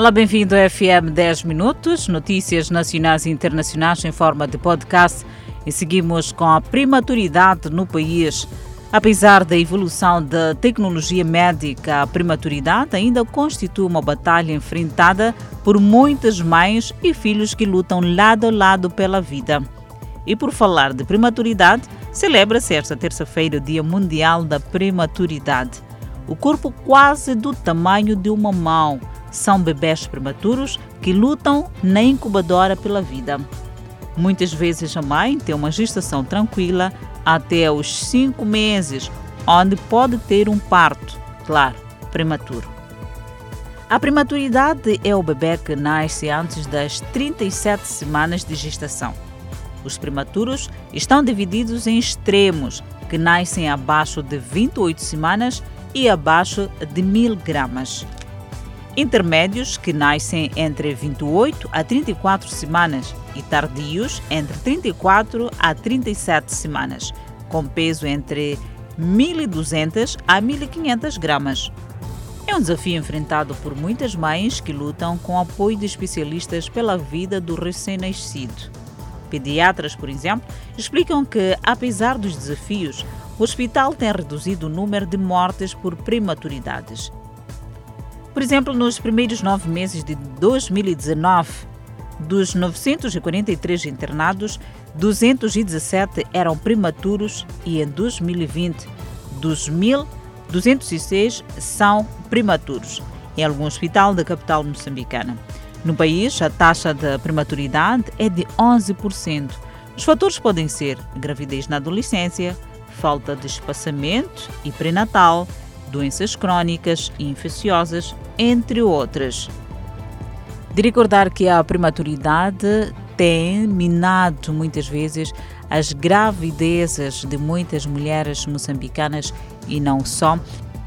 Olá, bem-vindo ao FM 10 Minutos, notícias nacionais e internacionais em forma de podcast. E seguimos com a prematuridade no país. Apesar da evolução da tecnologia médica, a prematuridade ainda constitui uma batalha enfrentada por muitas mães e filhos que lutam lado a lado pela vida. E por falar de prematuridade, celebra-se esta terça-feira o Dia Mundial da Prematuridade. O corpo quase do tamanho de uma mão são bebés prematuros que lutam na incubadora pela vida. Muitas vezes a mãe tem uma gestação tranquila até os cinco meses, onde pode ter um parto, claro, prematuro. A prematuridade é o bebê que nasce antes das 37 semanas de gestação. Os prematuros estão divididos em extremos, que nascem abaixo de 28 semanas e abaixo de 1000 gramas. Intermédios, que nascem entre 28 a 34 semanas, e tardios, entre 34 a 37 semanas, com peso entre 1.200 a 1.500 gramas. É um desafio enfrentado por muitas mães que lutam com apoio de especialistas pela vida do recém-nascido. Pediatras, por exemplo, explicam que, apesar dos desafios, o hospital tem reduzido o número de mortes por prematuridades. Por exemplo, nos primeiros nove meses de 2019, dos 943 internados, 217 eram prematuros e em 2020, dos 1.206 são prematuros em algum hospital da capital moçambicana. No país, a taxa de prematuridade é de 11%. Os fatores podem ser gravidez na adolescência, falta de espaçamento e pré-natal, doenças crônicas e infecciosas, entre outras. De recordar que a prematuridade tem minado muitas vezes as gravidezes de muitas mulheres moçambicanas e não só.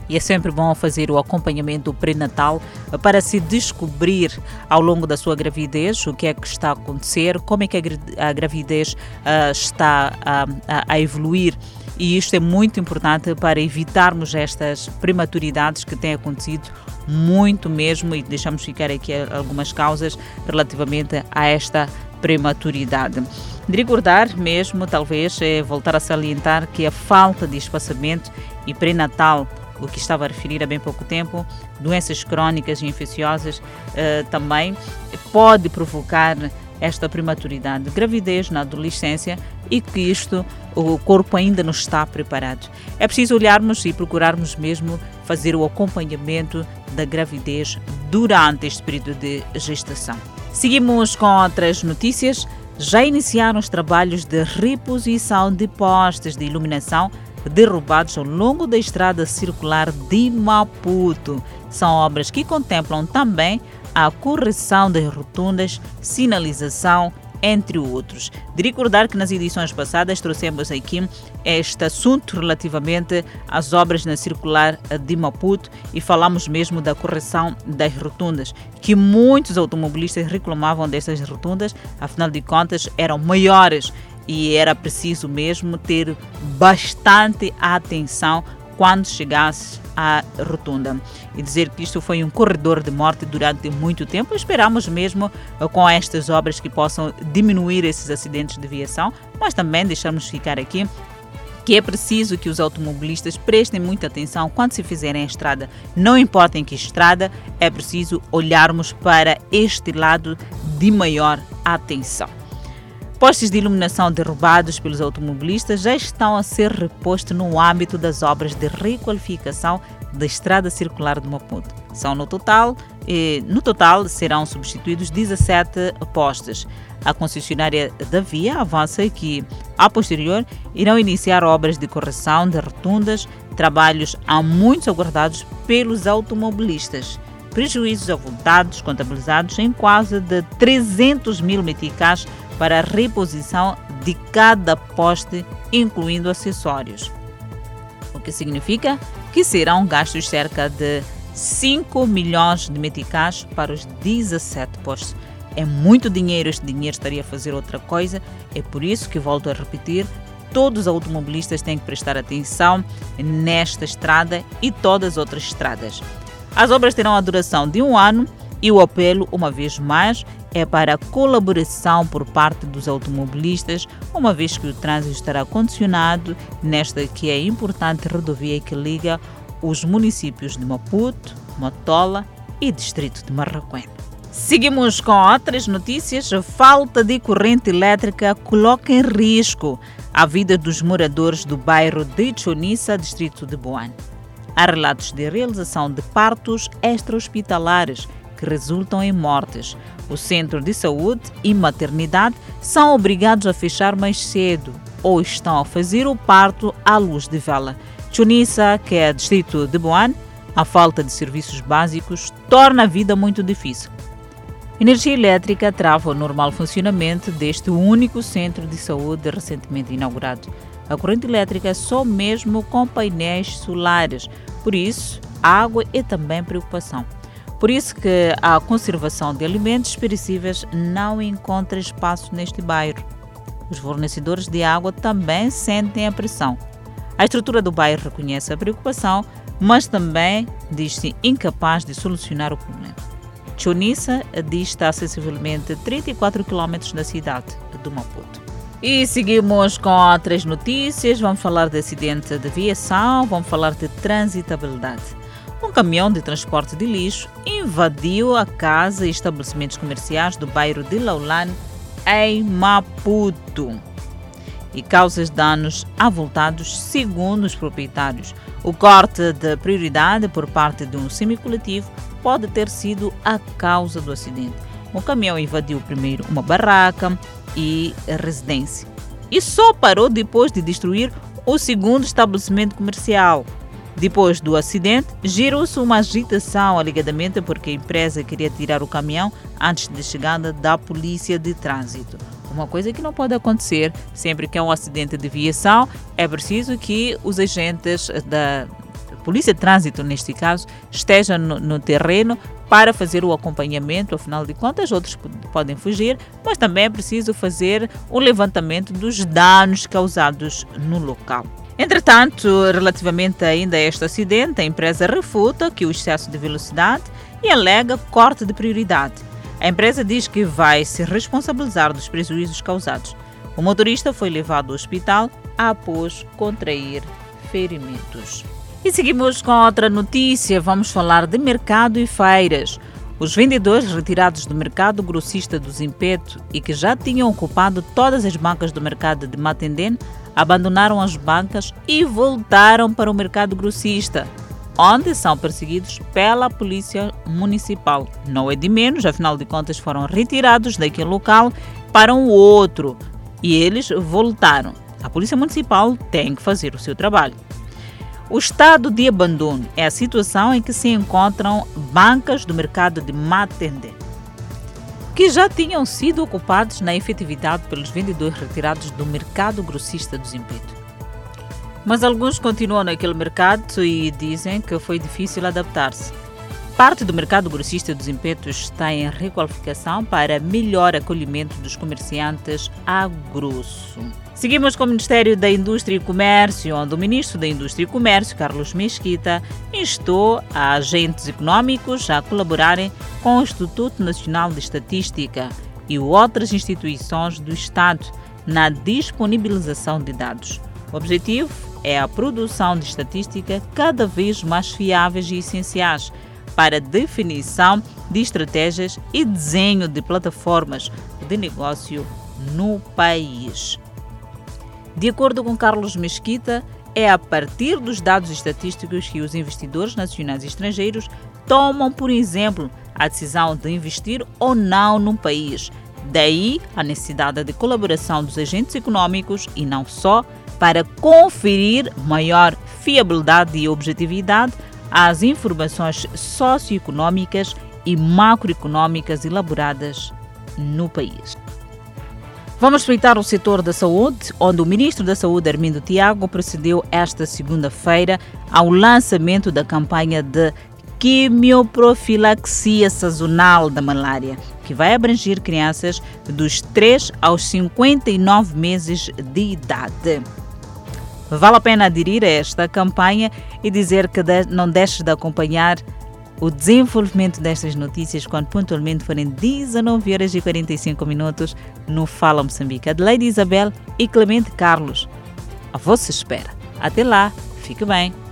E é sempre bom fazer o acompanhamento pré-natal para se descobrir ao longo da sua gravidez o que é que está a acontecer, como é que a gravidez uh, está a, a, a evoluir e isto é muito importante para evitarmos estas prematuridades que têm acontecido muito mesmo e deixamos ficar aqui algumas causas relativamente a esta prematuridade. De recordar mesmo, talvez, é voltar a salientar que a falta de espaçamento e pré-natal o que estava a referir há bem pouco tempo, doenças crónicas e infecciosas eh, também pode provocar esta prematuridade, gravidez na adolescência e que isto o corpo ainda não está preparado. É preciso olharmos e procurarmos mesmo fazer o acompanhamento da gravidez durante este período de gestação. Seguimos com outras notícias. Já iniciaram os trabalhos de reposição de postes de iluminação derrubados ao longo da estrada circular de Maputo. São obras que contemplam também a correção das rotundas, sinalização, entre outros. De recordar que nas edições passadas trouxemos aqui este assunto relativamente às obras na circular de Maputo e falamos mesmo da correção das rotundas, que muitos automobilistas reclamavam dessas rotundas, afinal de contas eram maiores e era preciso mesmo ter bastante atenção quando chegasse à rotunda. E dizer que isto foi um corredor de morte durante muito tempo. Esperamos mesmo eh, com estas obras que possam diminuir esses acidentes de viação, mas também deixamos ficar aqui que é preciso que os automobilistas prestem muita atenção quando se fizerem a estrada. Não importa em que estrada, é preciso olharmos para este lado de maior atenção. Postes de iluminação derrubados pelos automobilistas já estão a ser repostos no âmbito das obras de requalificação da estrada circular de Maputo. São no total, no total serão substituídos 17 postes. A concessionária da via avança que, a posterior, irão iniciar obras de correção de rotundas, trabalhos há muitos aguardados pelos automobilistas. Prejuízos avultados contabilizados em quase de 300 mil meticais para a reposição de cada poste, incluindo acessórios. O que significa que serão gastos cerca de 5 milhões de meticais para os 17 postes. É muito dinheiro, este dinheiro estaria a fazer outra coisa, é por isso que volto a repetir, todos os automobilistas têm que prestar atenção nesta estrada e todas as outras estradas. As obras terão a duração de um ano E o apelo, uma vez mais, é para colaboração por parte dos automobilistas, uma vez que o trânsito estará condicionado nesta que é importante rodovia que liga os municípios de Maputo, Matola e distrito de Marraquém. Seguimos com outras notícias. Falta de corrente elétrica coloca em risco a vida dos moradores do bairro de Chonissa, distrito de Boane. Há relatos de realização de partos extra-hospitalares que resultam em mortes. O centro de saúde e maternidade são obrigados a fechar mais cedo ou estão a fazer o parto à luz de vela. Chonissa, que é distrito de Boane, a falta de serviços básicos torna a vida muito difícil. Energia elétrica trava o normal funcionamento deste único centro de saúde recentemente inaugurado. A corrente elétrica é só mesmo com painéis solares, por isso, água é também preocupação. Por isso que a conservação de alimentos perecíveis não encontra espaço neste bairro. Os fornecedores de água também sentem a pressão. A estrutura do bairro reconhece a preocupação, mas também diz-se incapaz de solucionar o problema. Chonissa dista sensivelmente 34 km da cidade do Maputo. E seguimos com outras notícias. Vamos falar de acidente de aviação, vamos falar de transitabilidade. Um caminhão de transporte de lixo invadiu a casa e estabelecimentos comerciais do bairro de Laulane, em Maputo, e causa danos avultados, segundo os proprietários. O corte de prioridade por parte de um semicoletivo pode ter sido a causa do acidente. O caminhão invadiu primeiro uma barraca e residência e só parou depois de destruir o segundo estabelecimento comercial. Depois do acidente, gerou-se uma agitação, alegadamente porque a empresa queria tirar o caminhão antes da chegada da polícia de trânsito. Uma coisa que não pode acontecer sempre que há um acidente de viação, é preciso que os agentes da Polícia de Trânsito, neste caso, esteja no, no terreno para fazer o acompanhamento, afinal de contas, outros podem fugir, mas também é preciso fazer o levantamento dos danos causados no local. Entretanto, relativamente ainda a este acidente, a empresa refuta que o excesso de velocidade e alega corte de prioridade. A empresa diz que vai se responsabilizar dos prejuízos causados. O motorista foi levado ao hospital após contrair ferimentos. E seguimos com outra notícia. Vamos falar de mercado e feiras. Os vendedores retirados do mercado grossista do Zimpeto e que já tinham ocupado todas as bancas do mercado de Matendene abandonaram as bancas e voltaram para o mercado grossista, onde são perseguidos pela Polícia Municipal. Não é de menos, afinal de contas foram retirados daquele local para um outro e eles voltaram. A Polícia Municipal tem que fazer o seu trabalho. O estado de abandono é a situação em que se encontram bancas do mercado de Matende, que já tinham sido ocupados na efetividade pelos vendedores retirados do mercado grossista do Zimpeto. Mas alguns continuam naquele mercado e dizem que foi difícil adaptar-se. Parte do mercado grossista dos impetos está em requalificação para melhor acolhimento dos comerciantes a grosso. Seguimos com o Ministério da Indústria e Comércio, onde o Ministro da Indústria e Comércio, Carlos Mesquita, instou a agentes econômicos a colaborarem com o Instituto Nacional de Estatística e outras instituições do Estado na disponibilização de dados. O objetivo é a produção de estatística cada vez mais fiáveis e essenciais para definição de estratégias e desenho de plataformas de negócio no país. De acordo com Carlos Mesquita, é a partir dos dados estatísticos que os investidores nacionais e estrangeiros tomam, por exemplo, a decisão de investir ou não num país. Daí a necessidade de colaboração dos agentes econômicos e não só para conferir maior fiabilidade e objetividade às informações socioeconômicas e macroeconômicas elaboradas no país. Vamos respeitar o setor da saúde, onde o ministro da Saúde, Armindo Tiago, procedeu esta segunda-feira ao lançamento da campanha de quimioprofilaxia sazonal da malária, que vai abranger crianças dos 3 aos 59 meses de idade. Vale a pena aderir a esta campanha e dizer que não deixes de acompanhar o desenvolvimento destas notícias quando pontualmente forem 19 horas e 45 minutos no Fala Moçambique. Adelaide Isabel e Clemente Carlos. A vossa espera. Até lá, fique bem.